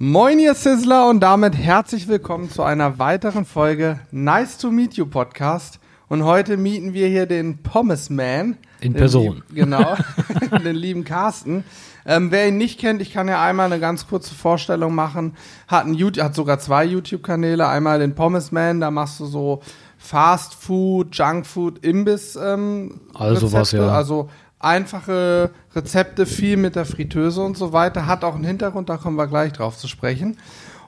Moin ihr Sizzler und damit herzlich willkommen zu einer weiteren Folge Nice to Meet You Podcast. Und heute mieten wir hier den Pommes Man. In Person. lieb- Genau, den lieben Carsten. Ähm, wer ihn nicht kennt, ich kann ja einmal eine ganz kurze Vorstellung machen. Hat, ein YouTube, hat sogar zwei YouTube-Kanäle. Einmal den Pommes Man, da machst du so Fast Food, Junk Food, Imbiss ähm, Also was, ja. Also einfache Rezepte, viel mit der Fritteuse und so weiter. Hat auch einen Hintergrund, da kommen wir gleich drauf zu sprechen.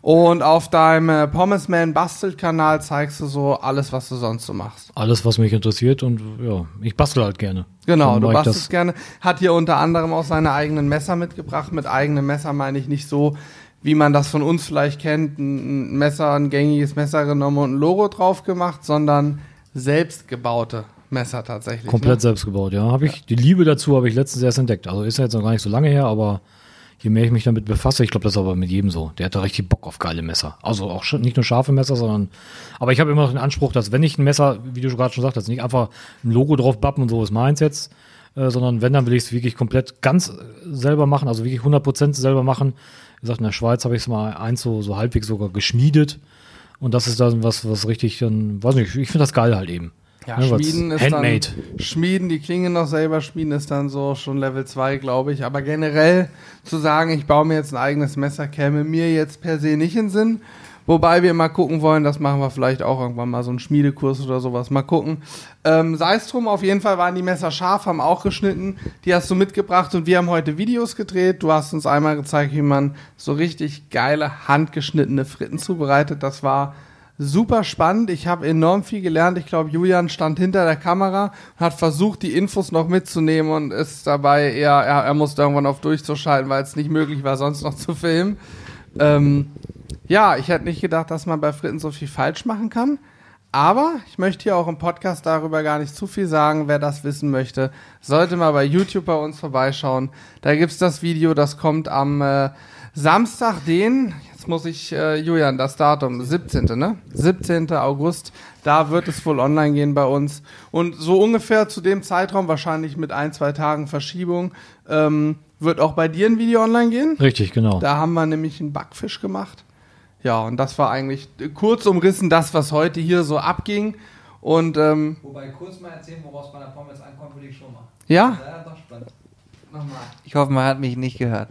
Und auf deinem äh, Pommes Man Bastelt-Kanal zeigst du so alles, was du sonst so machst. Alles, was mich interessiert und ja, ich bastel halt gerne. Genau, Dann du bastelst gerne. Hat hier unter anderem auch seine eigenen Messer mitgebracht. Mit eigenen Messer meine ich nicht so, wie man das von uns vielleicht kennt, ein Messer, ein gängiges Messer genommen und ein Logo drauf gemacht, sondern selbstgebaute Messer tatsächlich. Komplett ne? selbst gebaut, ja. Habe ich, die Liebe dazu habe ich letztens erst entdeckt. Also ist ja jetzt noch gar nicht so lange her, aber je mehr ich mich damit befasse, ich glaube, das ist aber mit jedem so. Der hat da richtig Bock auf geile Messer. Also auch nicht nur scharfe Messer, sondern, aber ich habe immer noch den Anspruch, dass wenn ich ein Messer, wie du gerade schon sagtest, nicht einfach ein Logo drauf bappen und so ist meins jetzt, äh, sondern wenn, dann will ich es wirklich komplett ganz äh, selber machen, also wirklich 100% selber machen. Wie gesagt, in der Schweiz habe ich es mal eins so, so halbwegs sogar geschmiedet. Und das ist dann was, was richtig dann, weiß nicht, ich finde das geil halt eben. Ja, Ne, was- Schmieden ist Handmade. dann Schmieden, die Klinge noch selber schmieden ist dann so schon Level 2, glaube ich. Aber generell zu sagen, ich baue mir jetzt ein eigenes Messer, käme mir jetzt per se nicht in den Sinn. Wobei wir mal gucken wollen, das machen wir vielleicht auch irgendwann mal so einen Schmiedekurs oder sowas. Mal gucken. Ähm, Sei es drum, auf jeden Fall waren die Messer scharf, haben auch geschnitten. Die hast du mitgebracht und wir haben heute Videos gedreht. Du hast uns einmal gezeigt, wie man so richtig geile handgeschnittene Fritten zubereitet. Das war super spannend. Ich habe enorm viel gelernt. Ich glaube, Julian stand hinter der Kamera und hat versucht, die Infos noch mitzunehmen und ist dabei eher, er, er musste irgendwann auf durchzuschalten, weil es nicht möglich war, sonst noch zu filmen. Ähm, ja, ich hätte nicht gedacht, dass man bei Fritten so viel falsch machen kann. Aber ich möchte hier auch im Podcast darüber gar nicht zu viel sagen. Wer das wissen möchte, sollte mal bei YouTube bei uns vorbeischauen. Da gibt's das Video, das kommt am äh, Samstag, den, muss ich, äh, Julian, das Datum, 17. ne? 17. August, da wird es wohl online gehen bei uns. Und so ungefähr zu dem Zeitraum, wahrscheinlich mit ein, zwei Tagen Verschiebung, ähm, wird auch bei dir ein Video online gehen. Richtig, genau. Da haben wir nämlich einen Backfisch gemacht. Ja, und das war eigentlich äh, kurz umrissen das, was heute hier so abging. Und ähm, Wobei kurz mal erzählen, woraus bei der Pommes ankommt, würde ich schon mal. ja, Ja, doch spannend. Nochmal. Ich hoffe, man hat mich nicht gehört.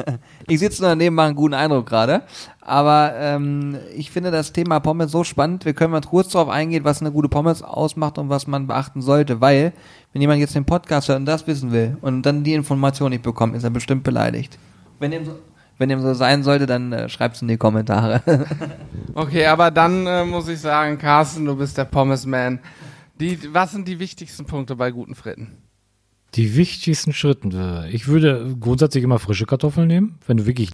ich sitze nur daneben, mache einen guten Eindruck gerade. Aber ähm, ich finde das Thema Pommes so spannend. Wir können mal kurz darauf eingehen, was eine gute Pommes ausmacht und was man beachten sollte. Weil, wenn jemand jetzt den Podcast hört und das wissen will und dann die Information nicht bekommt, ist er bestimmt beleidigt. Wenn dem so, wenn dem so sein sollte, dann äh, schreibt's in die Kommentare. Okay, aber dann äh, muss ich sagen, Carsten, du bist der Pommes-Man. Die, was sind die wichtigsten Punkte bei guten Fritten? Die wichtigsten Schritte. Ich würde grundsätzlich immer frische Kartoffeln nehmen, wenn du wirklich.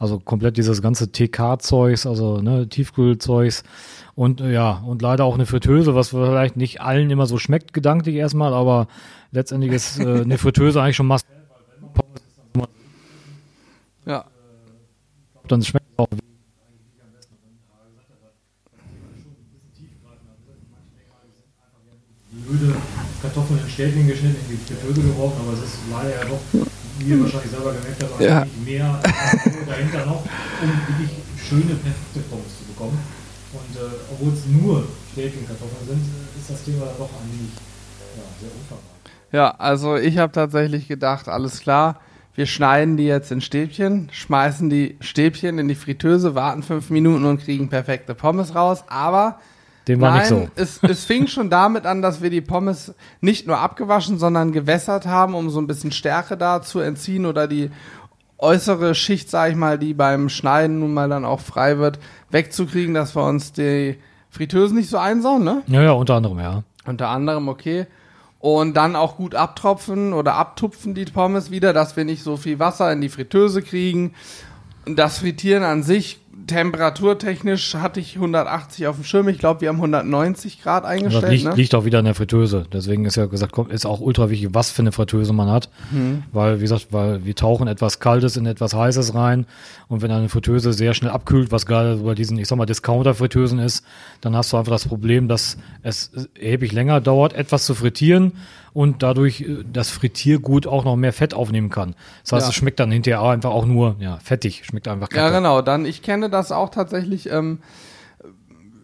Also komplett dieses ganze TK-Zeugs, also ne, Tiefkühlzeugs und ja, und leider auch eine Fritteuse, was vielleicht nicht allen immer so schmeckt, gedanklich erstmal, aber letztendlich ist äh, eine Fritteuse eigentlich schon must. Ja. Dann schmeckt es auch. Blöde Kartoffeln in Stäbchen geschnitten, in die Fritteuse geworfen, aber es ist leider ja doch, wie ihr wahrscheinlich selber gemerkt habt, Ja. mehr dahinter noch, um wirklich schöne, perfekte Pommes zu bekommen. Und äh, obwohl es nur Stäbchenkartoffeln sind, äh, ist das Thema dann doch ein wenig ja, sehr umfangreich. Ja, also ich habe tatsächlich gedacht, alles klar, wir schneiden die jetzt in Stäbchen, schmeißen die Stäbchen in die Fritteuse, warten fünf Minuten und kriegen perfekte Pommes raus. Aber Dem war nein, nicht so. es, es fing schon damit an, dass wir die Pommes nicht nur abgewaschen, sondern gewässert haben, um so ein bisschen Stärke da zu entziehen oder die äußere Schicht, sag ich mal, die beim Schneiden nun mal dann auch frei wird, wegzukriegen, dass wir uns die Fritteusen nicht so einsauen, ne? Ja, ja, unter anderem, ja. Unter anderem, okay. Und dann auch gut abtropfen oder abtupfen die Pommes wieder, dass wir nicht so viel Wasser in die Fritteuse kriegen. Das Frittieren an sich, temperaturtechnisch hatte ich 180 auf dem Schirm. Ich glaube, wir haben 190 Grad Das eingestellt. liegt, ne? liegt auch wieder in der Fritteuse. Deswegen ist ja gesagt, ist auch ultra wichtig, was für eine Fritteuse man hat. Mhm. Weil, wie gesagt, weil wir tauchen etwas Kaltes in etwas Heißes rein. Und wenn eine Fritteuse sehr schnell abkühlt, was gerade bei diesen, ich sag mal, Discounter-Fritteusen ist, dann hast du einfach das Problem, dass es erheblich länger dauert, etwas zu frittieren und dadurch äh, das Frittiergut auch noch mehr Fett aufnehmen kann. Das heißt, Ja. es schmeckt dann hinterher einfach auch nur, ja, fettig, schmeckt einfach Ja, kacke. genau. Dann, ich kenne das auch tatsächlich. Ähm,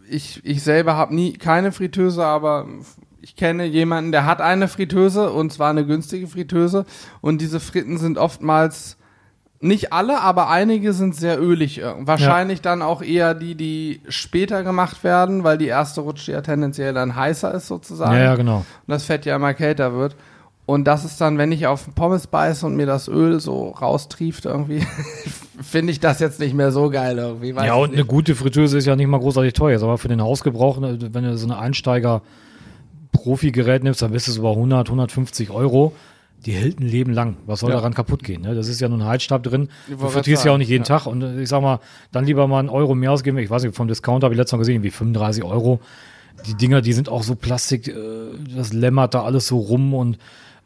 ich, ich selber habe nie keine Fritteuse, aber ich kenne jemanden, der hat eine Fritteuse und zwar eine günstige Fritteuse. Und diese Fritten sind oftmals nicht alle, aber einige sind sehr ölig. äh, Wahrscheinlich dann auch eher die, die später gemacht werden, weil die erste Rutsche ja tendenziell dann heißer ist sozusagen. Ja, ja, genau. Und das Fett ja immer kälter wird. Und das ist dann, wenn ich auf den Pommes beiße und mir das Öl so raustrieft irgendwie, finde ich das jetzt nicht mehr so geil irgendwie. Ja, und eine nicht. gute Fritteuse ist ja nicht mal großartig teuer. Aber für den Hausgebrauch, ne, wenn du so eine Einsteiger-Profi-Gerät nimmst, dann bist du so bei 100, 150 Euro. Die hält ein Leben lang. Was soll Ja. daran kaputt gehen? Ne? Das ist ja nur ein Heizstab drin. Ich Du frittierst ja auch nicht jeden sagen, Tag. Und ich sag mal, dann lieber mal einen Euro mehr ausgeben. Ich weiß nicht, vom Discounter habe ich letztes Mal gesehen, wie 35 Euro. Die Dinger, die sind auch so Plastik, äh, das lämmert da alles so rum und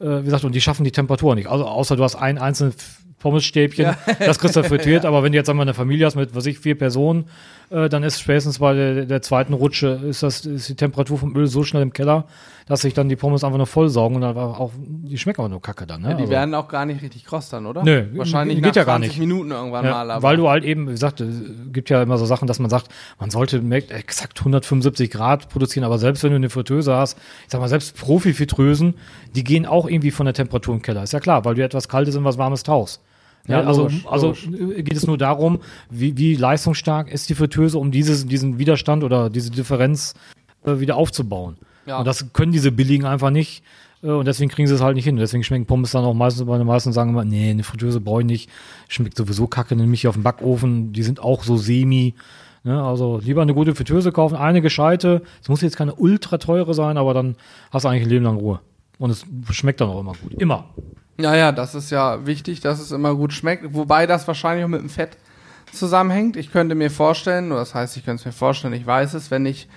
äh, wie gesagt, und die schaffen die Temperatur nicht. Also außer du hast ein einzelnes Pommesstäbchen, das kriegst du frittiert, aber wenn du jetzt einmal eine Familie hast mit, was ich, vier Personen, äh, dann ist spätestens bei der, der zweiten Rutsche ist das ist die Temperatur vom Öl so schnell im Keller, dass sich dann die Pommes einfach nur vollsaugen und dann war auch die schmecken aber nur Kacke dann. Ne? Ja, die Also- werden auch gar nicht richtig kross dann, oder? Nö, Wahrscheinlich geht ja gar 20 nicht. Minuten irgendwann Ja, mal. Aber weil du halt eben, wie gesagt, es gibt ja immer so Sachen, dass man sagt, man sollte exakt 175 Grad produzieren, aber selbst wenn du eine Fritteuse hast, ich sag mal, selbst Profi-Fritteusen, die gehen auch irgendwie von der Temperatur im Keller. Ist ja klar, weil du etwas Kaltes in was Warmes tauchst. Ja, also, logisch, also logisch. geht es nur darum, wie, wie leistungsstark ist die Fritteuse, um dieses, diesen Widerstand oder diese Differenz äh, wieder aufzubauen. Ja. Und das können diese billigen einfach nicht. äh, Und deswegen kriegen sie es halt nicht hin. Deswegen schmecken Pommes dann auch meistens, bei den meisten sagen immer, nee, eine Fritteuse brauche ich nicht. Schmeckt sowieso kacke, nämlich auf dem Backofen. Die sind auch so semi. Ne? Also lieber eine gute Fritteuse kaufen, eine gescheite. Es muss jetzt keine ultra teure sein, aber dann hast du eigentlich ein Leben lang Ruhe. Und es schmeckt dann auch immer gut. Immer. Ja, ja, das ist ja wichtig, dass es immer gut schmeckt. Wobei das wahrscheinlich auch mit dem Fett zusammenhängt. Ich könnte mir vorstellen, oder das heißt, ich könnte es mir vorstellen, ich weiß es, wenn ich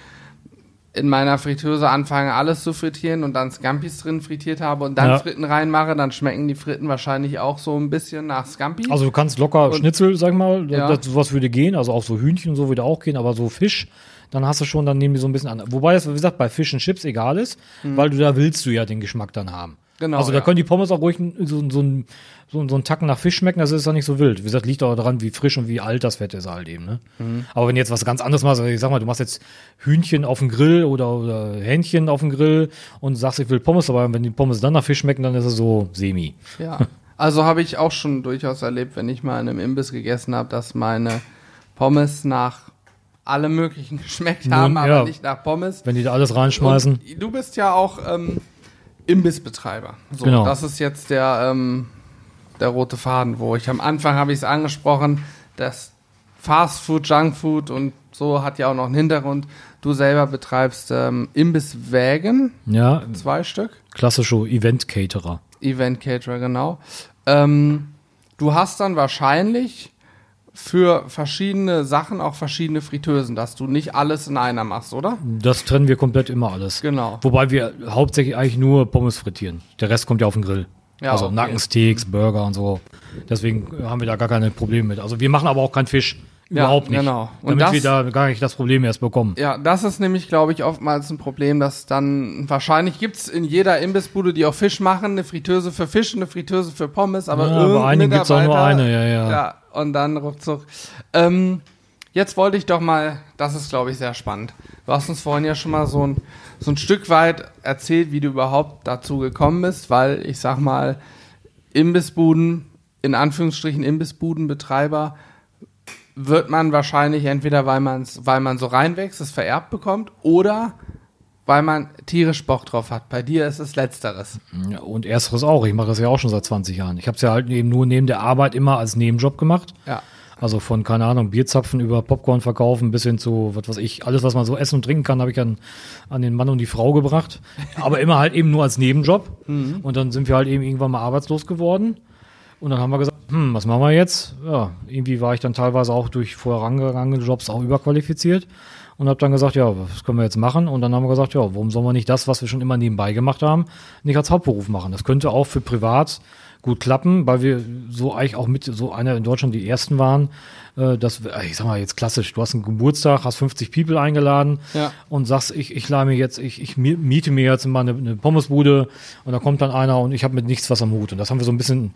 in meiner Fritteuse anfange, alles zu frittieren und dann Scampis drin frittiert habe und dann Ja. Fritten reinmache, dann schmecken die Fritten wahrscheinlich auch so ein bisschen nach Scampi. Also du kannst locker Und- Schnitzel, sag mal, Ja. das, sowas würde gehen, also auch so Hühnchen und so würde auch gehen, aber so Fisch, dann hast du schon, dann nehmen die so ein bisschen an. Wobei es, wie gesagt, bei Fisch und Chips egal ist, weil du da willst du ja den Geschmack dann haben. Mhm. Genau, Also da ja. können die Pommes auch ruhig so, so, ein, so, so einen Tacken nach Fisch schmecken, das ist dann nicht so wild. Wie gesagt, liegt auch daran, wie frisch und wie alt das Fett ist halt eben. Ne? Mhm. Aber wenn du jetzt was ganz anderes machst, also ich sag mal, du machst jetzt Hühnchen auf dem Grill oder, oder Hähnchen auf dem Grill und sagst, ich will Pommes, aber wenn die Pommes dann nach Fisch schmecken, dann ist es so semi. Ja. Also habe ich auch schon durchaus erlebt, wenn ich mal in einem Imbiss gegessen habe, dass meine Pommes nach allem möglichen geschmeckt Nun, haben, aber ja. nicht nach Pommes. Wenn die da alles reinschmeißen. Und du bist ja auch ähm, Imbissbetreiber. So, Genau. Das ist jetzt der, ähm, der rote Faden, wo ich am Anfang habe ich es angesprochen, das Fast Food, Junk Food und so hat ja auch noch einen Hintergrund. Du selber betreibst ähm, Imbisswägen, Ja, zwei Stück. klassische Event-Caterer. Event Caterer, genau. Ähm, du hast dann wahrscheinlich für verschiedene Sachen auch verschiedene Fritteusen, dass du nicht alles in einer machst, oder? Das trennen wir komplett immer alles. Genau. Wobei wir hauptsächlich eigentlich nur Pommes frittieren. Der Rest kommt ja auf den Grill. Ja, also okay. Nackensteaks, Burger und so. Deswegen haben wir da gar keine Probleme mit. Also wir machen aber auch keinen Fisch. Ja, Überhaupt nicht. genau. Und damit das- wir da gar nicht das Problem erst bekommen. Ja, das ist nämlich, glaube ich, oftmals ein Problem, dass dann wahrscheinlich gibt's in jeder Imbissbude, die auch Fisch machen, eine Fritteuse für Fisch eine Fritteuse für Pommes, aber Ja, bei einigen gibt's auch nur eine, ja, ja. Ja, und dann ruckzuck. Ähm, jetzt wollte ich doch mal, das ist, glaube ich, sehr spannend. Du hast uns vorhin ja schon mal so ein, so ein Stück weit erzählt, wie du überhaupt dazu gekommen bist, weil ich sag mal, Imbissbuden, in Anführungsstrichen Imbissbudenbetreiber, wird man wahrscheinlich entweder, weil, man's, weil man so reinwächst, es vererbt bekommt, oder weil man tierisch Bock drauf hat. Bei dir ist es Letzteres. Ja, und ersteres auch. Ich mache das ja auch schon seit 20 Jahren. Ich habe es ja halt eben nur neben der Arbeit immer als Nebenjob gemacht. Ja. Also von, keine Ahnung, Bierzapfen über Popcorn verkaufen bis hin zu, was weiß ich, alles, was man so essen und trinken kann, habe ich an, an den Mann und die Frau gebracht. Aber immer halt eben nur als Nebenjob. Und dann sind wir halt eben irgendwann mal arbeitslos geworden. Und dann haben wir gesagt, hm, was machen wir jetzt? Ja, irgendwie war ich dann teilweise auch durch vorangegangene Jobs auch überqualifiziert und habe dann gesagt, ja, was können wir jetzt machen? Und dann haben wir gesagt, ja, warum sollen wir nicht das, was wir schon immer nebenbei gemacht haben, nicht als Hauptberuf machen? Das könnte auch für privat gut klappen, weil wir so eigentlich auch mit so einer in Deutschland die ersten waren, äh, dass wir- ich sag mal jetzt klassisch, du hast einen Geburtstag, hast 50 People eingeladen Ja. und sagst, ich, ich leih mir jetzt, ich, ich mi- miete mir jetzt mal eine, eine Pommesbude und da kommt dann einer und ich habe mit nichts was am Hut. Und das haben wir so ein bisschen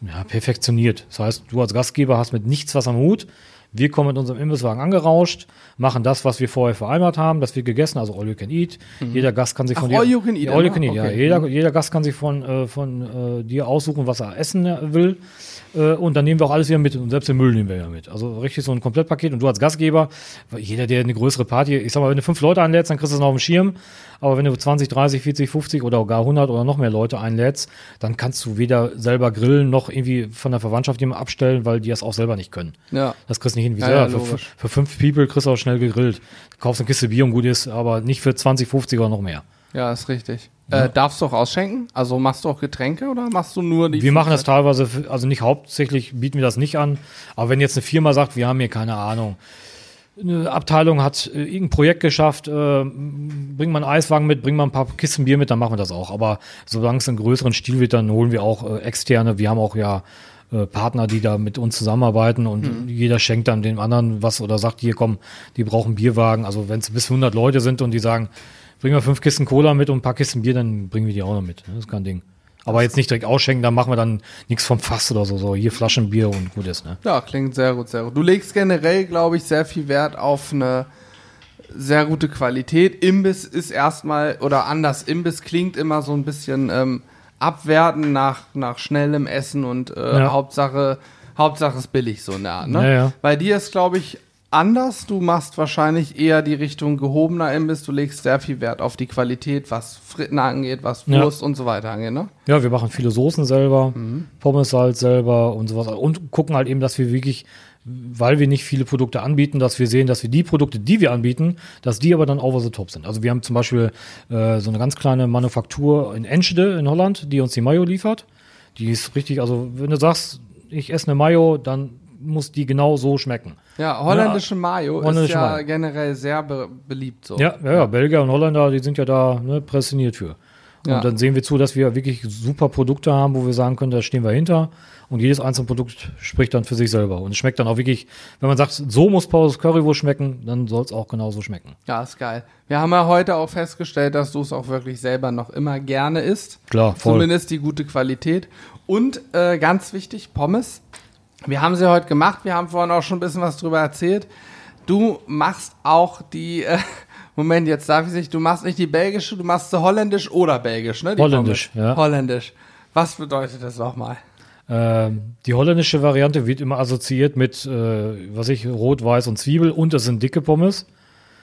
ja, perfektioniert. Das heißt, du als Gastgeber hast mit nichts was am Hut. Wir kommen mit unserem Imbisswagen angerauscht, machen das, was wir vorher vereinbart haben, das wird gegessen, also all you can eat. Jeder Gast kann sich Ach, von dir. all you can eat, Ja, all you ne? can eat, ja. Okay. Jeder, jeder Gast kann sich von, äh, von äh, dir aussuchen, was er essen äh, will. Äh, und dann nehmen wir auch alles wieder mit. Und selbst den Müll nehmen wir ja mit. Also richtig so ein Komplettpaket. Und du als Gastgeber, jeder, der eine größere Party, ich sag mal, wenn du fünf Leute einlädst, dann kriegst du es noch auf dem Schirm. Aber wenn du 20, 30, 40, 50 oder gar 100 oder noch mehr Leute einlädst, dann kannst du weder selber grillen noch irgendwie von der Verwandtschaft jemand abstellen, weil die das auch selber nicht können. Ja. Das kriegst du nicht hin. Wie Ja, ja, für, für fünf People kriegst du auch schnell gegrillt. Du kaufst eine Kiste Bier und gut ist, aber nicht für 20, 50 oder noch mehr. Ja, ist richtig. Äh, darfst du auch ausschenken? Also machst du auch Getränke oder machst du nur die Wir machen das teilweise, also nicht hauptsächlich bieten wir das nicht an, aber wenn jetzt eine Firma sagt, wir haben hier keine Ahnung, eine Abteilung hat äh, irgendein Projekt geschafft, äh, bring mal einen Eiswagen mit, bring mal ein paar Kisten Bier mit, dann machen wir das auch. Aber solange es in größeren Stil wird, dann holen wir auch äh, externe. Wir haben auch ja äh, Partner, die da mit uns zusammenarbeiten und jeder schenkt dann dem anderen was oder sagt, hier komm, die brauchen Bierwagen. Also wenn es bis 100 Leute sind und die sagen, bring mal fünf Kisten Cola mit und ein paar Kisten Bier, dann bringen wir die auch noch mit. Das ist kein Ding. Aber jetzt nicht direkt ausschenken, dann machen wir dann nichts vom Fass oder so. So hier Flaschenbier und gut ist, ne? Ja, klingt sehr gut, sehr gut. Du legst generell, glaube ich, sehr viel Wert auf eine sehr gute Qualität. Imbiss ist erstmal, oder anders, Imbiss klingt immer so ein bisschen ähm, abwerten nach, nach schnellem Essen und äh, Ja. Hauptsache, Hauptsache ist billig, so eine Art, ne? Ja, ja. Bei dir ist, glaube ich, anders. Du machst wahrscheinlich eher die Richtung gehobener Imbiss. Du legst sehr viel Wert auf die Qualität, was Fritten angeht, was Ja. Wurst und so weiter angeht, ne? Ja, wir machen viele Soßen selber, Pommes halt selber und sowas. Und gucken halt eben, dass wir wirklich, weil wir nicht viele Produkte anbieten, dass wir sehen, dass wir die Produkte, die wir anbieten, dass die aber dann over the top sind. Also wir haben zum Beispiel äh, so eine ganz kleine Manufaktur in Enschede in Holland, die uns die Mayo liefert. Die ist richtig, also wenn du sagst, ich esse eine Mayo, dann muss die genau so schmecken. Ja, holländische Mayo ist holländische ja Mayo. generell sehr be beliebt so. Ja, ja, ja, Belgier und Holländer, die sind ja da ne, prädestiniert für. Und Ja. dann sehen wir zu, dass wir wirklich super Produkte haben, wo wir sagen können, da stehen wir hinter. Und jedes einzelne Produkt spricht dann für sich selber. Und es schmeckt dann auch wirklich, wenn man sagt, so muss Paul's Currywurst schmecken, dann soll es auch genauso schmecken. Ja, ist geil. Wir haben ja heute auch festgestellt, dass du es auch wirklich selber noch immer gerne isst. Klar, voll. Zumindest die gute Qualität. Und äh, ganz wichtig, Pommes. Wir haben sie heute gemacht. Wir haben vorhin auch schon ein bisschen was drüber erzählt. Du machst auch die. Äh, Moment, jetzt darf ich nicht. Du machst nicht die belgische, du machst sie holländisch oder belgisch, ne? Die Holländisch, Pommes. ja. Holländisch. Was bedeutet das nochmal? Ähm, die holländische Variante wird immer assoziiert mit, äh, was ich, Rot, Weiß und Zwiebel und es sind dicke Pommes.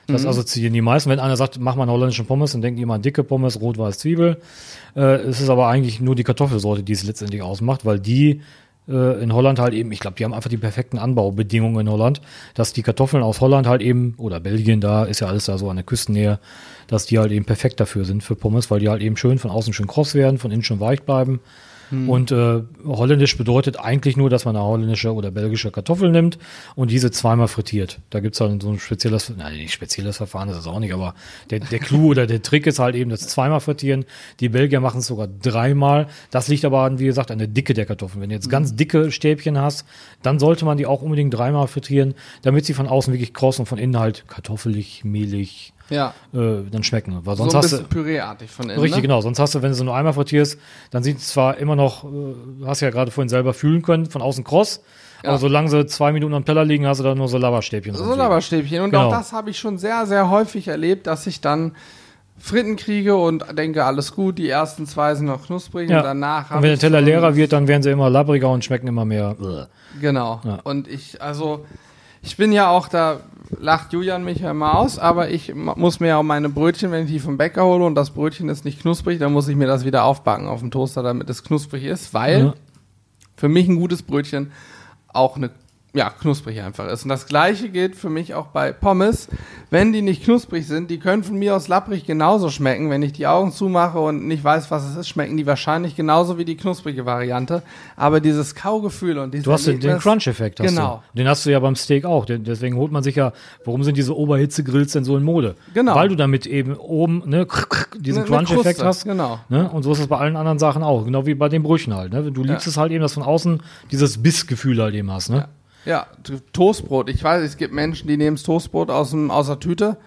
Das assoziieren die meisten. Wenn einer sagt, mach mal einen holländischen Pommes, dann denken die immer an dicke Pommes, Rot, Weiß, Zwiebel. Äh, es ist aber eigentlich nur die Kartoffelsorte, die es letztendlich ausmacht, weil die in Holland halt eben, ich glaube, die haben einfach die perfekten Anbaubedingungen in Holland, dass die Kartoffeln aus Holland halt eben, oder Belgien, da ist ja alles da so an der Küstennähe, dass die halt eben perfekt dafür sind für Pommes, weil die halt eben schön von außen schön kross werden, von innen schön weich bleiben. Und äh, holländisch bedeutet eigentlich nur, dass man eine holländische oder belgische Kartoffel nimmt und diese zweimal frittiert. Da gibt's dann so ein spezielles, nein, nicht spezielles Verfahren, das ist auch nicht, aber der, der Clou oder der Trick ist halt eben das zweimal frittieren. Die Belgier machen es sogar dreimal. Das liegt aber, an, wie gesagt, an der Dicke der Kartoffeln. Wenn du jetzt ganz dicke Stäbchen hast, dann sollte man die auch unbedingt dreimal frittieren, damit sie von außen wirklich kross und von innen halt kartoffelig, mehlig Ja. äh, dann schmecken. Weil So sonst ein hast du, bisschen püreartig von innen. Richtig, ne? genau. Sonst hast du, wenn du sie nur einmal frittierst, dann sieht es zwar immer noch, äh, hast ja gerade vorhin selber fühlen können, von außen kross, Ja. aber solange sie zwei Minuten am Teller liegen, hast du da nur so Lavastäbchen. So. Lavastäbchen. Und Genau. auch das habe ich schon sehr, sehr häufig erlebt, dass ich dann Fritten kriege und denke, alles gut, die ersten zwei sind noch knusprig Ja. und danach Und wenn der Teller so- leerer wird, dann werden sie immer labbriger und schmecken immer mehr. Genau. Ja. Und ich, also, ich bin ja auch, da lacht Julian mich ja immer aus, aber ich muss mir ja auch meine Brötchen, wenn ich die vom Bäcker hole und das Brötchen ist nicht knusprig, dann muss ich mir das wieder aufbacken auf dem Toaster, damit es knusprig ist, weil Ja. für mich ein gutes Brötchen auch eine ja, knusprig einfach ist. Und das gleiche gilt für mich auch bei Pommes. Wenn die nicht knusprig sind, die können von mir aus lapprig genauso schmecken. Wenn ich die Augen zumache und nicht weiß, was es ist, schmecken die wahrscheinlich genauso wie die knusprige Variante. Aber dieses Kaugefühl und dieses Du hast den, den Erlebnis- Crunch-Effekt. hast Genau. Du. Den hast du ja beim Steak auch. Deswegen holt man sich ja, warum sind diese Oberhitze-Grills denn so in Mode? Genau. Weil du damit eben oben ne, diesen Ne- Crunch-Effekt hast. genau. Ne? Und so ist es bei allen anderen Sachen auch. Genau wie bei den Brötchen halt. Ne? Du liebst Ja. es halt eben, dass von außen dieses Bissgefühl halt eben hast. Ne? Ja, t- Toastbrot. Ich weiß, es gibt Menschen, die nehmen das Toastbrot aus, dem, aus der Tüte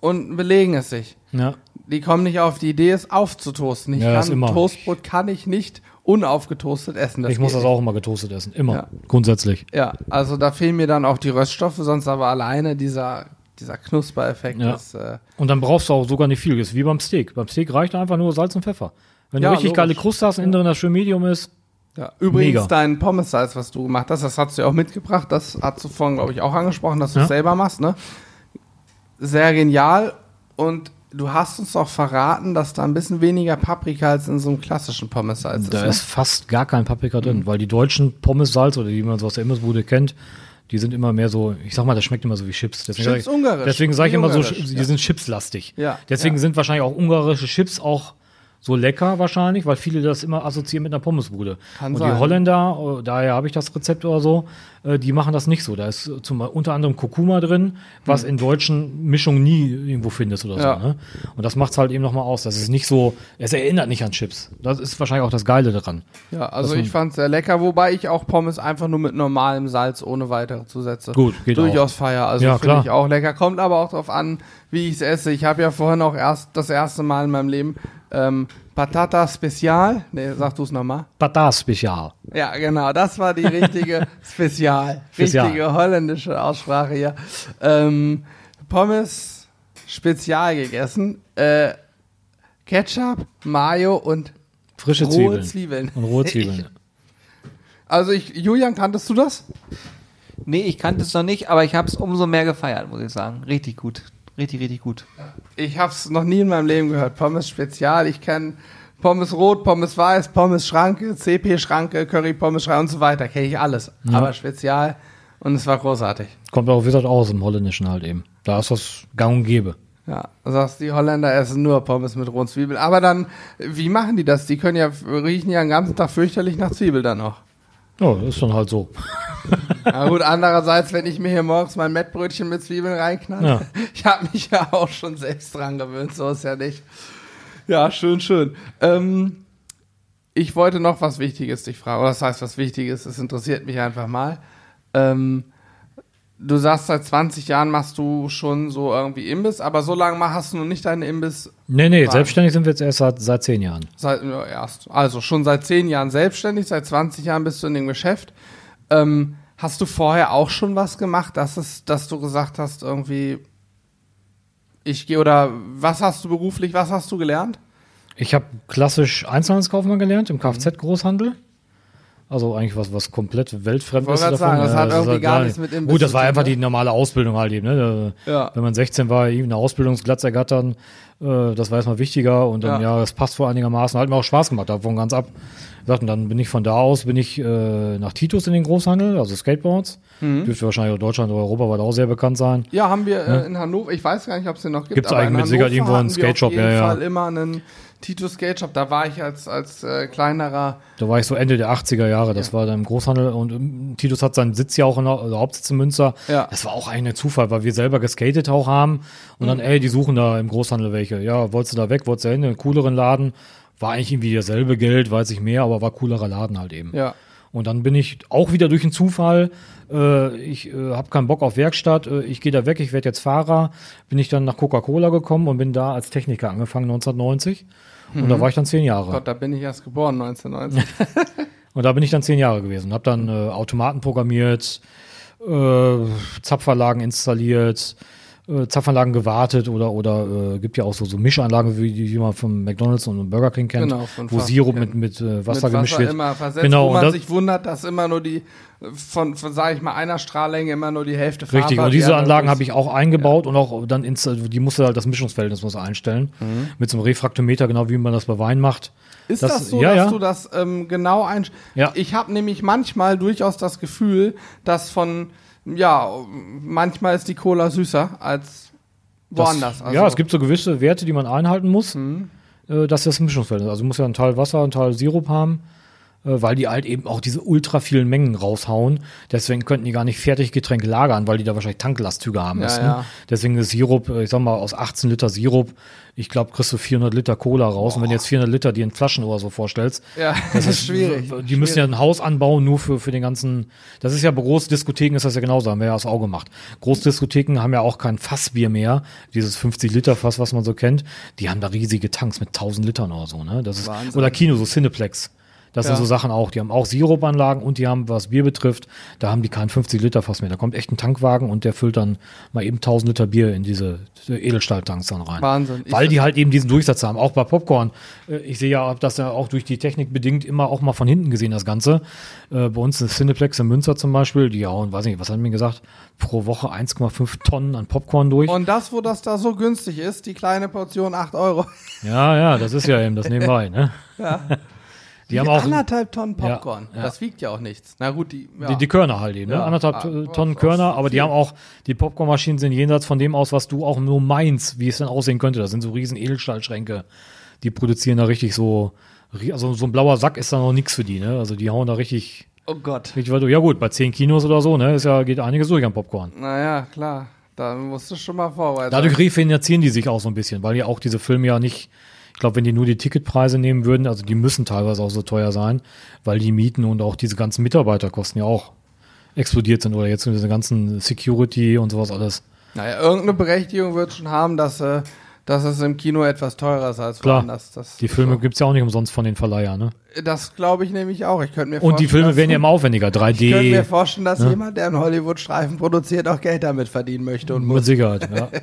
und belegen es sich. Ja. Die kommen nicht auf die Idee, es aufzutoasten. Ich Ja, das kann, immer. Toastbrot kann ich nicht unaufgetoastet essen. Das ich muss das nicht. auch immer getoastet essen. Immer. Ja. Grundsätzlich. Ja, also da fehlen mir dann auch die Röststoffe, sonst aber alleine dieser, dieser Knuspereffekt Ja. ist. Äh, Und dann brauchst du auch sogar nicht viel. Das ist wie beim Steak. Beim Steak reicht einfach nur Salz und Pfeffer. Wenn Ja, du richtig logisch. geile Kruste hast, innen drin das schön Medium ist, ja. Übrigens, Mega. dein Pommes-Salz, was du gemacht hast, das hast du ja auch mitgebracht. Das hast du vorhin, glaube ich, auch angesprochen, dass du Ja. es selber machst, ne? Sehr genial. Und du hast uns auch verraten, dass da ein bisschen weniger Paprika als in so einem klassischen Pommes-Salz da ist. ist fast gar kein Paprika drin, weil die deutschen Pommes-Salz oder die man so aus der Imbissbude kennt, die sind immer mehr so, ich sag mal, das schmeckt immer so wie Chips. Deswegen Chips sag ich, ungarisch. Deswegen sage ich immer so, die ja. sind chipslastig. Ja, Deswegen ja. sind wahrscheinlich auch ungarische Chips auch so lecker wahrscheinlich, weil viele das immer assoziieren mit einer Pommesbude. Kann und sein. die Holländer, äh, daher habe ich das Rezept oder so, äh, die machen das nicht so. Da ist äh, zum, unter anderem Kurkuma drin, was in deutschen Mischungen nie irgendwo findest oder Hm. Ja. so. Ne? Und das macht es halt eben nochmal aus. Das ist nicht so, es erinnert nicht an Chips. Das ist wahrscheinlich auch das Geile daran. Ja, also ich fand es sehr lecker, wobei ich auch Pommes einfach nur mit normalem Salz ohne weitere Zusätze Gut, geht durchaus feier. Also Ja, finde ich auch lecker. Kommt aber auch darauf an, wie ich es esse. Ich habe ja vorhin auch erst das erste Mal in meinem Leben ähm, Patata Spezial. Nee, sag du es nochmal. Patas Spezial. Ja, genau, das war die richtige Spezial. Spezial. Richtige holländische Aussprache hier. Ähm, Pommes Spezial gegessen. Äh, Ketchup, Mayo und Frische rohe Zwiebeln. Zwiebeln. Und rohe Zwiebeln. Also ich, Julian, kanntest du das? Nee, ich kannte es noch nicht, aber ich habe es umso mehr gefeiert, muss ich sagen. Richtig gut. Richtig, richtig gut. Ich habe es noch nie in meinem Leben gehört. Pommes Spezial. Ich kenne Pommes Rot, Pommes Weiß, Pommes Schranke, CP Schranke, Curry Pommes Schranke und so weiter. Kenne ich alles. Ja. Aber Spezial. Und es war großartig. Kommt auch, wie gesagt, aus dem Holländischen halt eben. Da ist das gang und gäbe. Ja, du sagst, die Holländer essen nur Pommes mit rohen Zwiebeln. Aber dann, wie machen die das? Die können ja, riechen ja den ganzen Tag fürchterlich nach Zwiebel dann noch. Ja, ist dann halt so. Na gut, andererseits, wenn ich mir hier morgens mein Mettbrötchen mit Zwiebeln reinknall, Ja. ich habe mich ja auch schon selbst dran gewöhnt, so ist ja nicht. Ja, schön, schön. Ähm, ich wollte noch was Wichtiges dich fragen, oder das heißt was Wichtiges, es interessiert mich einfach mal. Ähm, du sagst, seit 20 Jahren machst du schon so irgendwie Imbiss, aber so lange hast du noch nicht deinen Imbiss Nee, nee, Nein. selbstständig sind wir jetzt erst seit, seit zehn Jahren. Seit, ja, erst. Also schon seit zehn Jahren selbstständig, seit 20 Jahren bist du in dem Geschäft. Ähm, hast du vorher auch schon was gemacht, dass, es, dass du gesagt hast, irgendwie, ich gehe oder was hast du beruflich, was hast du gelernt? Ich habe klassisch Einzelhandelskaufmann gelernt im Kfz-Großhandel. Also eigentlich was, was komplett weltfremd ist. grad sagen, das hat irgendwie halt gar nichts mit Imbiss Gut, das war einfach ne? die normale Ausbildung halt eben. Ne? Ja. Wenn man 16 war, irgendwie eine Ausbildungsplatz ergattern, äh, das war erstmal wichtiger und dann, Ja. ja, das passt vor einigermaßen. Hat mir auch Spaß gemacht, davon ganz ab. Und dann bin ich von da aus, bin ich äh, nach Titus in den Großhandel, also Skateboards. Mhm. Dürfte wahrscheinlich auch Deutschland oder europaweit auch sehr bekannt sein. Ja, haben wir äh, in Hannover, ich weiß gar nicht, ob es den noch gibt. Gibt's aber eigentlich mit Sicherheit irgendwo einen Skate-Shop, Auf jeden ja, ja. Fall immer einen Titus Skate Shop. Da war ich als, als äh, kleinerer. Da war ich so Ende der 80er Jahre, das war dann im Großhandel und ähm, Titus hat seinen Sitz ja auch in der, also Hauptsitz in Münster. Ja. Das war auch eigentlich ein Zufall, weil wir selber geskatet auch haben und Mhm. dann, ey, die suchen da im Großhandel welche. Ja, wolltest du da weg, wolltest du hin, in einen cooleren Laden. War eigentlich irgendwie dasselbe Geld, weiß ich mehr, aber war coolerer Laden halt eben. Ja. Und dann bin ich auch wieder durch einen Zufall, äh, ich äh, habe keinen Bock auf Werkstatt, äh, ich gehe da weg, ich werde jetzt Fahrer, bin ich dann nach Coca-Cola gekommen und bin da als Techniker angefangen 1990. Und da war ich dann zehn Jahre. Mhm. Gott, da bin ich erst geboren, 1990. Und da bin ich dann zehn Jahre gewesen. Habe dann äh, Automaten programmiert, äh, Zapferlagen installiert, äh, Zapfanlagen gewartet oder oder äh, gibt ja auch so, so Mischanlagen, wie die, die man von McDonalds und Burger King kennt, Genau, wo Sirup mit, mit äh, Wasser mit gemischt Wasser wird. immer versetzt, Genau, wo man das- sich wundert, dass immer nur die von, von sage ich mal, einer Strahllänge immer nur die Hälfte Farbe Richtig, und die diese andere Anlagen habe ich auch eingebaut und auch dann ins, die musste halt das Mischungsverhältnis muss einstellen. Mhm. Mit so einem Refraktometer, genau wie man das bei Wein macht. Ist das, so, ja, dass ja. du das ähm, genau einst... Ja. Ich habe nämlich manchmal durchaus das Gefühl, dass von, ja, manchmal ist die Cola süßer als Das- woanders. Also, ja, es gibt so gewisse Werte, die man einhalten muss, Mhm. äh, dass das Mischungsverhältnis. Also du musst ja einen Teil Wasser, einen Teil Sirup haben, weil die halt eben auch diese ultra vielen Mengen raushauen. Deswegen könnten die gar nicht Fertiggetränke lagern, weil die da wahrscheinlich Tanklastzüge haben Ja, müssen. ja. Deswegen ist Sirup, äh, ich sag mal, aus 18 Liter Sirup, ich glaube, kriegst du 400 Liter Cola raus. Und wenn du jetzt 400 Liter dir in Flaschen oder so vorstellst, Ja, das ist schwierig. die müssen ja ein Haus anbauen, nur für, für den ganzen. Das ist ja bei Großdiskotheken ist das ja genauso, haben wir ja das Auge gemacht. Großdiskotheken haben ja auch kein Fassbier mehr, dieses 50 Liter Fass, was man so kennt. Die haben da riesige Tanks mit 1000 Litern oder so, ne? Das ist, Wahnsinn. oder Kino, so Cineplex. Das Ja. sind so Sachen auch. Die haben auch Sirupanlagen und die haben, was Bier betrifft, da haben die kein 50 Liter Fass mehr. Da kommt echt ein Tankwagen und der füllt dann mal eben 1000 Liter Bier in diese Edelstahltanks dann rein. Wahnsinn. Weil die halt eben diesen Durchsatz haben. Auch bei Popcorn. Äh, Ich sehe ja, dass ja auch durch die Technik bedingt immer auch mal von hinten gesehen, das Ganze. Äh, Bei uns ist Cineplex in Münster zum Beispiel, die hauen, weiß nicht, was haben die mir gesagt, pro Woche 1,5 Tonnen an Popcorn durch. Und das, wo das da so günstig ist, die kleine Portion 8 Euro. ja, ja, das ist ja eben das nebenbei, ne? Die haben auch anderthalb Tonnen Ja, Popcorn. ja. Das wiegt ja auch nichts. Na gut, die, ja. die, die Körner halt eben, ne? Ja. Anderthalb Ah, Tonnen Körner, aber die viel. haben auch, die Popcornmaschinen sind jenseits von dem aus, was du auch nur meinst, wie es dann aussehen könnte. Das sind so riesen Edelstahlschränke. Die produzieren da richtig so, also so ein blauer Sack ist da noch nichts für die, ne? Also die hauen da richtig, oh Gott. richtig weit. Ja gut, bei 10 Kinos oder so, ne? Ist ja, geht einiges durch am Popcorn. Naja, klar. Da musst du schon mal vorbereitet Dadurch refinanzieren die sich auch so ein bisschen, weil ja auch diese Filme ja nicht, ich glaube, wenn die nur die Ticketpreise nehmen würden, also die müssen teilweise auch so teuer sein, weil die Mieten und auch diese ganzen Mitarbeiterkosten ja auch explodiert sind oder jetzt diese ganzen Security und sowas alles. Naja, irgendeine Berechtigung wird schon haben, dass, äh, dass es im Kino etwas teurer ist als Klar. woanders. Das, Die Filme gibt's ja auch nicht umsonst von den Verleihern, ne? Das glaube ich nämlich auch. Ich könnte mir Und die Filme werden ja immer aufwendiger, Ich könnte mir 3D. vorstellen, dass Ne? jemand, der einen Hollywood-Streifen produziert, auch Geld damit verdienen möchte und Mit muss. Sicherheit, ja.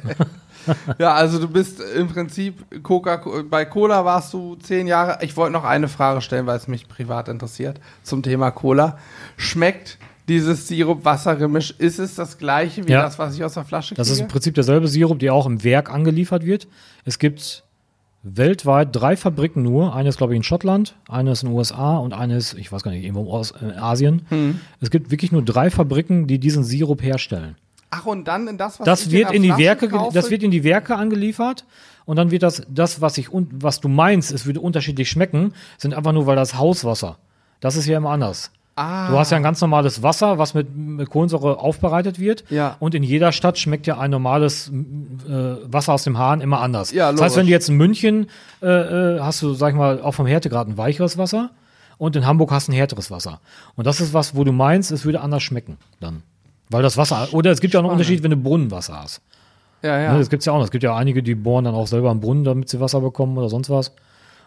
Ja, also du bist im Prinzip Coca bei Cola warst du zehn Jahre. Ich wollte noch eine Frage stellen, weil es mich privat interessiert zum Thema Cola. Schmeckt dieses Sirup-Wasser-Gemisch? Ist es das gleiche wie Ja. das, was ich aus der Flasche Das ist im kriege? Prinzip derselbe Sirup, der auch im Werk angeliefert wird. Es gibt weltweit drei Fabriken nur. Eine ist, glaube ich, in Schottland, eine ist in den USA und eine ist, ich weiß gar nicht, irgendwo aus äh, Asien. Hm. Es gibt wirklich nur drei Fabriken, die diesen Sirup herstellen. Ach und dann in das, was Das ich wird der in die Flasche Werke, kaufe? das wird in die Werke angeliefert und dann wird das, das was ich was du meinst, es würde unterschiedlich schmecken, sind einfach nur weil das Hauswasser. Das ist ja immer anders. Ah, Du hast ja ein ganz normales Wasser, was mit, mit Kohlensäure aufbereitet wird. Ja. Und in jeder Stadt schmeckt ja ein normales äh, Wasser aus dem Hahn immer anders. Ja, das heißt, wenn du jetzt in München äh, äh, hast du, sag ich mal, auch vom Härtegrad ein weicheres Wasser und in Hamburg hast du ein härteres Wasser. Und das ist was, wo du meinst, es würde anders schmecken dann. Weil das Wasser, oder es gibt ja auch einen Spannend. Unterschied, wenn du Brunnenwasser hast. ja, Ne, ja. das gibt's ja auch noch. Es gibt ja einige, die bohren dann auch selber einen Brunnen, damit sie Wasser bekommen oder sonst was.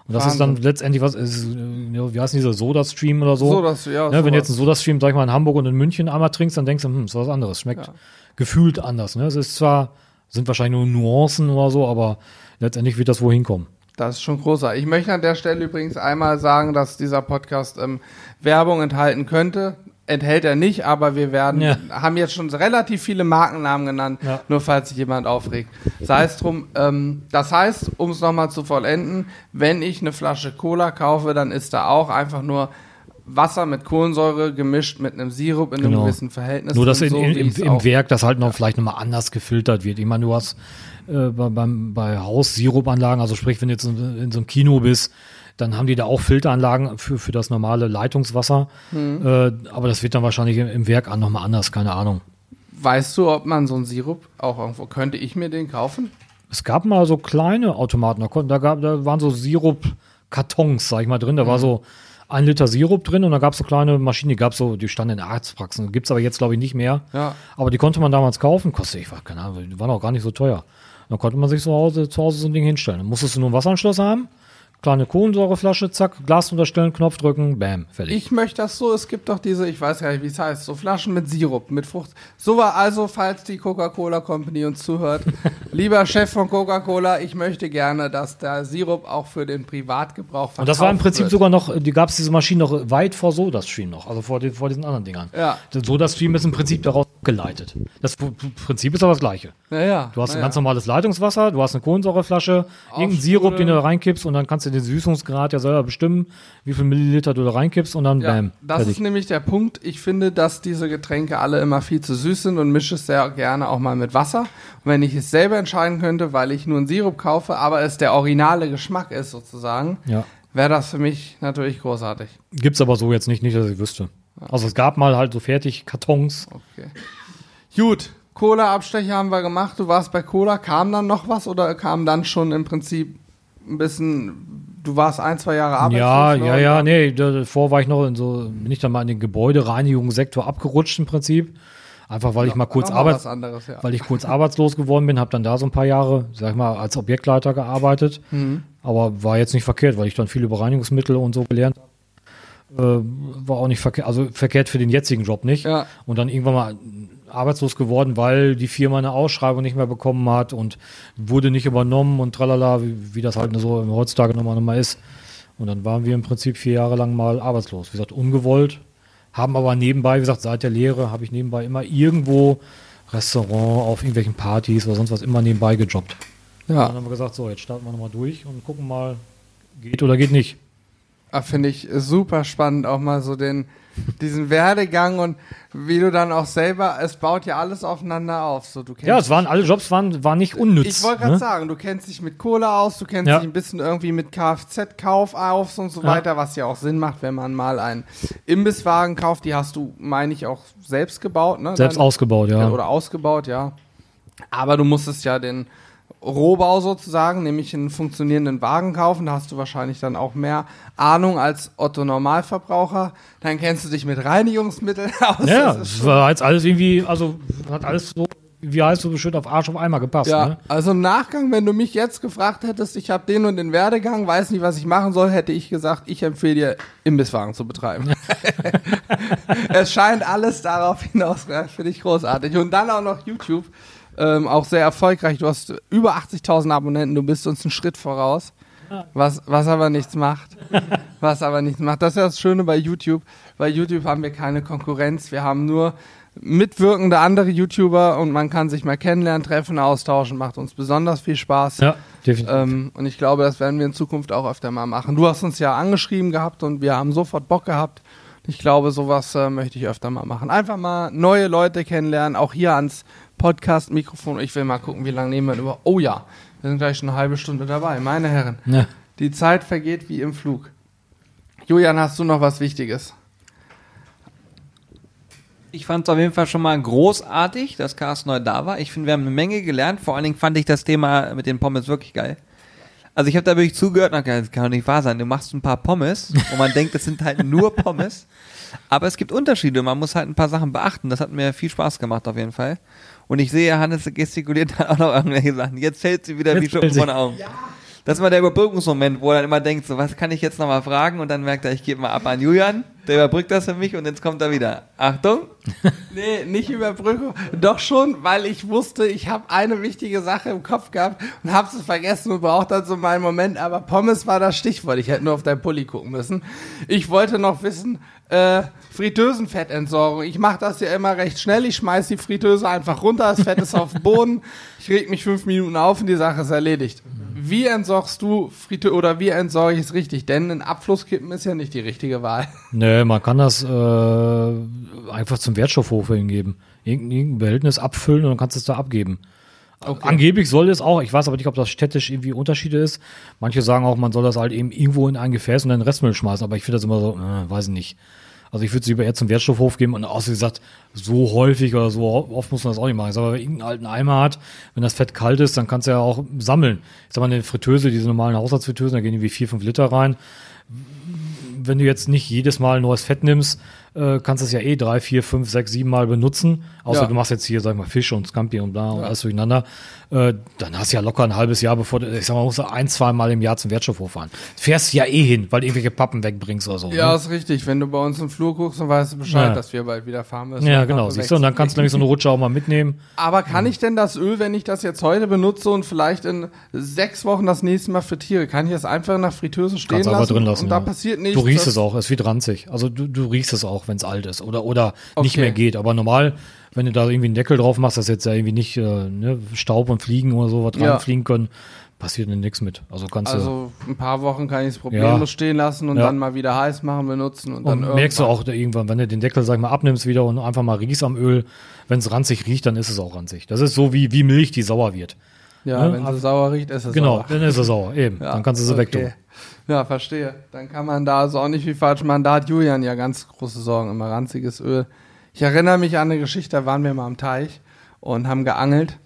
Und das ist dann Wahnsinn. letztendlich was, ist, wie heißt dieser Soda-Stream oder so? So, dass, ja, Ne, wenn du jetzt einen Soda-Stream, sag ich mal, in Hamburg und in München einmal trinkst, dann denkst du, hm, ist was anderes. Schmeckt Ja. gefühlt anders. Ne? Es ist zwar, sind wahrscheinlich nur Nuancen oder so, aber letztendlich wird das wohl hinkommen. Das ist schon großartig. Ich möchte an der Stelle übrigens einmal sagen, dass dieser Podcast ähm, Werbung enthalten könnte. Enthält er nicht, aber wir werden, Ja. haben jetzt schon relativ viele Markennamen genannt, Ja. nur falls sich jemand aufregt. Sei es drum, ähm, das heißt, um es nochmal zu vollenden, wenn ich eine Flasche Cola kaufe, dann ist da auch einfach nur Wasser mit Kohlensäure gemischt mit einem Sirup in einem Genau. gewissen Verhältnis. Nur, dass in, so in, im, im Werk das halt noch vielleicht nochmal anders gefiltert wird. Ich meine, du hast äh, bei, beim, bei Haus-Sirupanlagen, also sprich, wenn du jetzt in, in so einem Kino bist, dann haben die da auch Filteranlagen für, für das normale Leitungswasser. Hm. Äh, aber das wird dann wahrscheinlich im, im Werk an nochmal anders, keine Ahnung. Weißt du, ob man so einen Sirup auch irgendwo, könnte ich mir den kaufen? Es gab mal so kleine Automaten, da, konnten, da, gab, da waren so Sirup-Kartons, sag ich mal, drin. Da war so ein Liter Sirup drin und da gab es so kleine Maschinen, die gab so, die standen in Arztpraxen. Gibt es aber jetzt, glaube ich, nicht mehr. Ja. Aber die konnte man damals kaufen, kostet, ich weiß keine Ahnung, die waren auch gar nicht so teuer. Dann konnte man sich zu Hause, zu Hause so ein Ding hinstellen. Dann musstest du nur einen Wasseranschluss haben, kleine Kohlensäureflasche, zack, Glas unterstellen, Knopf drücken, bam, fertig. Ich möchte das so, es gibt doch diese, ich weiß gar nicht, wie es heißt, so Flaschen mit Sirup, mit Frucht. So war also, falls die Coca-Cola Company uns zuhört, lieber Chef von Coca-Cola, ich möchte gerne, dass der Sirup auch für den Privatgebrauch verkauft Und das war im Prinzip wird. sogar noch, die gab es diese Maschine noch weit vor SodaStream noch, also vor, den, vor diesen anderen Dingern. Ja. SodaStream ist im Prinzip daraus geleitet. Das Prinzip ist aber das gleiche. Naja, Du hast ein naja. ganz normales Leitungswasser, du hast eine Kohlensäureflasche, irgendeinen Sirup, den du da reinkippst und dann kannst du den Süßungsgrad ja selber bestimmen, wie viel Milliliter du da reinkippst und dann Ja, bam, das fertig. ist nämlich der Punkt. Ich finde, dass diese Getränke alle immer viel zu süß sind und mische es sehr gerne auch mal mit Wasser. Und wenn ich es selber entscheiden könnte, weil ich nur einen Sirup kaufe, aber es der originale Geschmack ist sozusagen, Ja. wäre das für mich natürlich großartig. Gibt's aber so jetzt nicht, nicht, dass ich wüsste. Also es gab mal halt so fertig Kartons. Okay. Gut, Cola-Abstecher haben wir gemacht. Du warst bei Cola. Kam dann noch was oder kam dann schon im Prinzip ein bisschen, du warst ein, zwei Jahre arbeitslos? Ja, ne? ja, ja, nee, davor war ich noch in so, bin ich dann mal in den Gebäudereinigungssektor abgerutscht im Prinzip. Einfach weil ich mal kurz Arbeits, anderes, ja. weil ich kurz arbeitslos geworden bin, habe dann da so ein paar Jahre, sag ich mal, als Objektleiter gearbeitet. Mhm. Aber war jetzt nicht verkehrt, weil ich dann viel über Reinigungsmittel und so gelernt habe. Äh, war auch nicht verkehrt, also verkehrt für den jetzigen Job nicht. Ja. Und dann irgendwann mal arbeitslos geworden, weil die Firma eine Ausschreibung nicht mehr bekommen hat und wurde nicht übernommen und tralala, wie, wie das halt so heutzutage nochmal nochmal ist. Und dann waren wir im Prinzip vier Jahre lang mal arbeitslos. Wie gesagt, ungewollt. Haben aber nebenbei, wie gesagt, seit der Lehre habe ich nebenbei immer irgendwo Restaurant, auf irgendwelchen Partys oder sonst was immer nebenbei gejobbt. Und Ja, dann haben wir gesagt, so, jetzt starten wir nochmal durch und gucken mal, geht oder geht nicht. Ah, finde ich super spannend, auch mal so den, diesen Werdegang und wie du dann auch selber, es baut ja alles aufeinander auf. So, du kennst Ja, es waren alle Jobs waren, waren nicht unnütz. Ich wollte gerade ne? sagen, du kennst dich mit Cola aus, du kennst Ja. dich ein bisschen irgendwie mit Kfz-Kauf aus und so Ja. weiter, was ja auch Sinn macht, wenn man mal einen Imbisswagen kauft. Die hast du, meine ich, auch selbst gebaut, ne? Selbst Dann- ausgebaut, ja. Oder ausgebaut, ja. Aber du musstest ja den Rohbau sozusagen, nämlich einen funktionierenden Wagen kaufen. Da hast du wahrscheinlich dann auch mehr Ahnung als Otto Normalverbraucher. Dann kennst du dich mit Reinigungsmitteln aus. Ja, Das war jetzt alles irgendwie, also hat alles so, wie heißt so schön auf Arsch auf Eimer gepasst. Ja, Ne? also im Nachgang, wenn du mich jetzt gefragt hättest, ich habe den und den Werdegang, weiß nicht, was ich machen soll, hätte ich gesagt, ich empfehle dir, Imbisswagen zu betreiben. es scheint alles darauf hinaus, finde ich großartig. Und dann auch noch YouTube, ähm, auch sehr erfolgreich. Du hast über 80.000 Abonnenten, du bist uns einen Schritt voraus. Was, was aber nichts macht. Was aber nichts macht. Das ist ja das Schöne bei YouTube. Bei YouTube haben wir keine Konkurrenz. Wir haben nur mitwirkende andere YouTuber und man kann sich mal kennenlernen, treffen, austauschen. Macht uns besonders viel Spaß. Ja, definitiv. Ähm, und ich glaube, das werden wir in Zukunft auch öfter mal machen. Du hast uns ja angeschrieben gehabt und wir haben sofort Bock gehabt. Ich glaube, sowas äh, möchte ich öfter mal machen. Einfach mal neue Leute kennenlernen, auch hier ans Podcast-Mikrofon. Ich will mal gucken, wie lange nehmen wir über. Oh ja, wir sind gleich schon eine halbe Stunde dabei. Meine Herren, ja. die Zeit vergeht wie im Flug. Julian, hast du noch was Wichtiges? Ich fand es auf jeden Fall schon mal großartig, dass Carsten heute da war. Ich finde, wir haben eine Menge gelernt. Vor allen Dingen fand ich das Thema mit den Pommes wirklich geil. Also ich habe da wirklich zugehört und gedacht, das kann doch nicht wahr sein. Du machst ein paar Pommes und man denkt, das sind halt nur Pommes. Aber es gibt Unterschiede. Man muss halt ein paar Sachen beachten. Das hat mir viel Spaß gemacht auf jeden Fall. Und ich sehe, Hannes gestikuliert dann auch noch irgendwelche Sachen. Jetzt fällt sie wieder Jetzt wie Schuppen von den Augen. Das mal der Überbrückungsmoment, wo er dann immer denkt, so was kann ich jetzt nochmal fragen und dann merkt er, ich gebe mal ab an Julian, der überbrückt das für mich und jetzt kommt er wieder. Achtung, Nee, nicht Überbrückung. Doch schon, weil ich wusste, ich habe eine wichtige Sache im Kopf gehabt und habe es vergessen und brauchte dann so meinen Moment. Aber Pommes war das Stichwort. Ich hätte nur auf dein Pulli gucken müssen. Ich wollte noch wissen, äh, Fritteusenfettentsorgung. Ich mache das ja immer recht schnell. Ich schmeiß die Fritteuse einfach runter, das Fett ist auf dem Boden. Ich reg mich fünf Minuten auf und die Sache ist erledigt. Wie entsorgst du Fritte oder wie entsorge ich es richtig? Denn ein Abflusskippen ist ja nicht die richtige Wahl. Nee, man kann das äh, einfach zum Wertstoffhof hingeben. Irgendein, irgendein Behältnis abfüllen und dann kannst du es da abgeben. Angeblich soll es auch, ich weiß aber nicht, ob das städtisch irgendwie Unterschiede ist. Manche sagen auch, man soll das halt eben irgendwo in ein Gefäß und dann Restmüll schmeißen, aber ich finde das immer so, äh, weiß ich nicht. Also ich würde es lieber eher zum Wertstoffhof geben und außer gesagt, so häufig oder so oft muss man das auch nicht machen. Ich sag mal, wenn irgendeinen alten Eimer hat, wenn das Fett kalt ist, dann kannst du ja auch sammeln. Ich sag mal, eine Fritteuse, diese normalen Haushaltsfritteusen, da gehen irgendwie vier, fünf Liter rein wenn du jetzt nicht jedes Mal neues Fett nimmst, äh, kannst du es ja eh drei, vier, fünf, sechs, sieben Mal benutzen. Außer Ja. du machst jetzt hier, sag ich mal, Fische und Scampi und bla und alles durcheinander. Äh, dann hast du ja locker ein halbes Jahr, bevor du, ich sag mal, musst du ein, zwei Mal im Jahr zum Wertstoffhof fahren. Fährst ja eh hin, weil du irgendwelche Pappen wegbringst oder so. Ja, ne? ist richtig. Wenn du bei uns im Flur guckst, dann weißt du Bescheid, Ja. dass wir bald wieder fahren müssen. ja genau. Siehst du, und dann kannst du nämlich so eine Rutsche auch mal mitnehmen. Aber kann ich denn das Öl, wenn ich das jetzt heute benutze und vielleicht in sechs Wochen das nächste Mal frittiere, kann ich das einfach in der Fritteuse stehen Kannst lassen? drin lassen. Und ja. da passiert nichts. Du riechst es auch, es wird ranzig. Also du, du riechst es auch, wenn es alt ist oder, oder nicht Okay. mehr geht. Aber normal, wenn du da irgendwie einen Deckel drauf machst, dass jetzt ja irgendwie nicht äh, ne, Staub und Fliegen oder so was Ja. reinfliegen können, passiert dann nichts mit. Also kannst du. Also ein paar Wochen kann ich es problemlos Ja. stehen lassen und Ja. dann mal wieder heiß machen, benutzen und, dann Und merkst du irgendwann- auch irgendwann, wenn du den Deckel, sag ich mal, abnimmst wieder und einfach mal riechst am Öl, wenn es ranzig riecht, dann ist es auch ranzig. Das ist so wie, wie Milch, die sauer wird. Ja, ne? wenn sie sauer riecht, ist es Genau, sauer. dann ist es sauer, eben. Ja, dann kannst du sie okay. wegtun. Ja, verstehe. Dann kann man da also auch nicht viel falsch machen. Da hat Julian ja ganz große Sorgen, immer ranziges Öl. Ich erinnere mich an eine Geschichte, da waren wir mal am Teich und haben geangelt.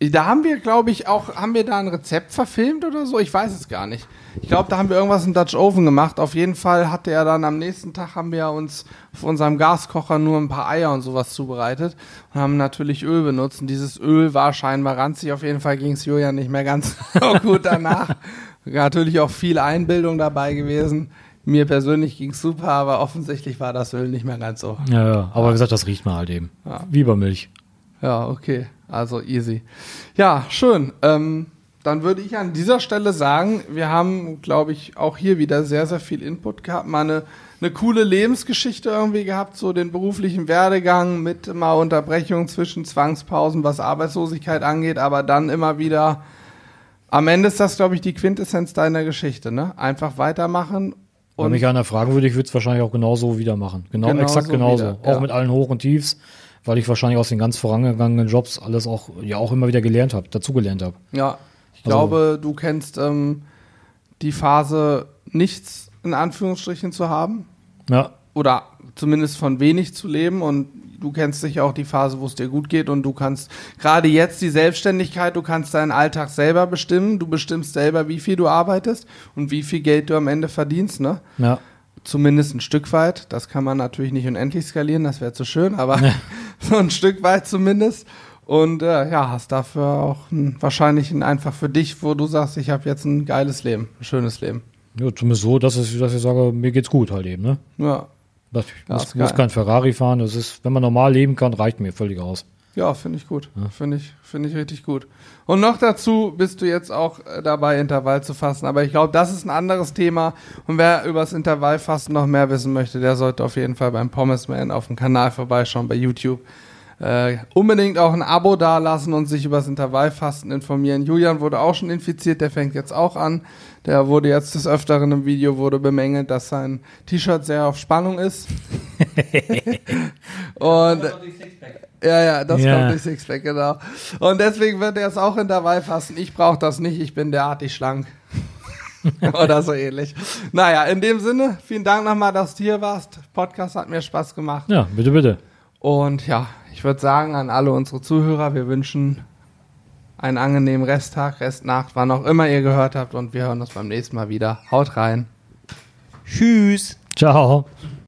Da haben wir, glaube ich, auch, haben wir da ein Rezept verfilmt oder so? Ich weiß es gar nicht. Ich glaube, da haben wir irgendwas im Dutch Oven gemacht. Auf jeden Fall hatte er dann am nächsten Tag haben wir uns auf unserem Gaskocher nur ein paar Eier und sowas zubereitet und haben natürlich Öl benutzt. Und dieses Öl war scheinbar ranzig. Auf jeden Fall ging es Julian nicht mehr ganz so gut danach. Natürlich auch viel Einbildung dabei gewesen. Mir persönlich ging es super, aber offensichtlich war das Öl nicht mehr ganz so. Ja, ja. Aber wie gesagt, das riecht man halt eben. Ja. Wie bei Milch. Ja, okay. Also easy. Ja, schön. Ähm, dann würde ich an dieser Stelle sagen, wir haben, glaube ich, auch hier wieder sehr, sehr viel Input gehabt. Mal eine, eine coole Lebensgeschichte irgendwie gehabt, so den beruflichen Werdegang mit mal Unterbrechungen zwischen Zwangspausen, was Arbeitslosigkeit angeht, aber dann immer wieder. Am Ende ist das, glaube ich, die Quintessenz deiner Geschichte, ne? Einfach weitermachen. Wenn mich einer fragen würde, ich würde es wahrscheinlich auch genauso wieder machen. Genau, Genauso exakt genauso. wieder, ja. Auch mit allen Hoch und Tiefs, weil ich wahrscheinlich aus den ganz vorangegangenen Jobs alles auch, ja auch immer wieder gelernt habe, dazugelernt habe. Ja, ich Also- glaube, du kennst ähm, die Phase, nichts in Anführungsstrichen zu haben Ja, oder zumindest von wenig zu leben und du kennst sicher auch die Phase, wo es dir gut geht und du kannst gerade jetzt die Selbstständigkeit, du kannst deinen Alltag selber bestimmen, du bestimmst selber, wie viel du arbeitest und wie viel Geld du am Ende verdienst, ne? ja. Zumindest ein Stück weit. Das kann man natürlich nicht unendlich skalieren, das wäre zu schön, aber so ein Stück weit zumindest. Und äh, ja, hast dafür auch ein, wahrscheinlich ein einfach für dich, wo du sagst, ich habe jetzt ein geiles Leben, ein schönes Leben. ja zumindest so, dass ich, dass ich sage, mir geht's gut halt eben, ne? Ja, ich Ja, muss, muss kein Ferrari fahren. Das ist, wenn man normal leben kann, reicht mir völlig aus. ja finde ich gut. Finde ich, finde ich richtig gut. Und noch dazu bist du jetzt auch äh, dabei, Intervall zu fassen. Aber ich glaube, das ist ein anderes Thema. Und wer über das Intervallfasten noch mehr wissen möchte, der sollte auf jeden Fall beim Pommes Man auf dem Kanal vorbeischauen bei YouTube. Äh, unbedingt auch ein Abo dalassen und sich über das Intervallfasten informieren. Julian wurde auch schon infiziert, der fängt jetzt auch an. Der wurde jetzt des Öfteren im Video wurde bemängelt, dass sein T-Shirt sehr auf Spannung ist. und ja, ja, das Ja. kommt durch Sixpack, genau. Und deswegen wird er es auch Intervallfasten. Ich brauche das nicht, ich bin derartig schlank. Oder so ähnlich. Naja, in dem Sinne, vielen Dank nochmal, dass du hier warst. Podcast hat mir Spaß gemacht. Ja, bitte, bitte. Und ja, ich würde sagen an alle unsere Zuhörer, wir wünschen einen angenehmen Resttag, Restnacht, wann auch immer ihr gehört habt. Und wir hören uns beim nächsten Mal wieder. Haut rein. Tschüss. Ciao.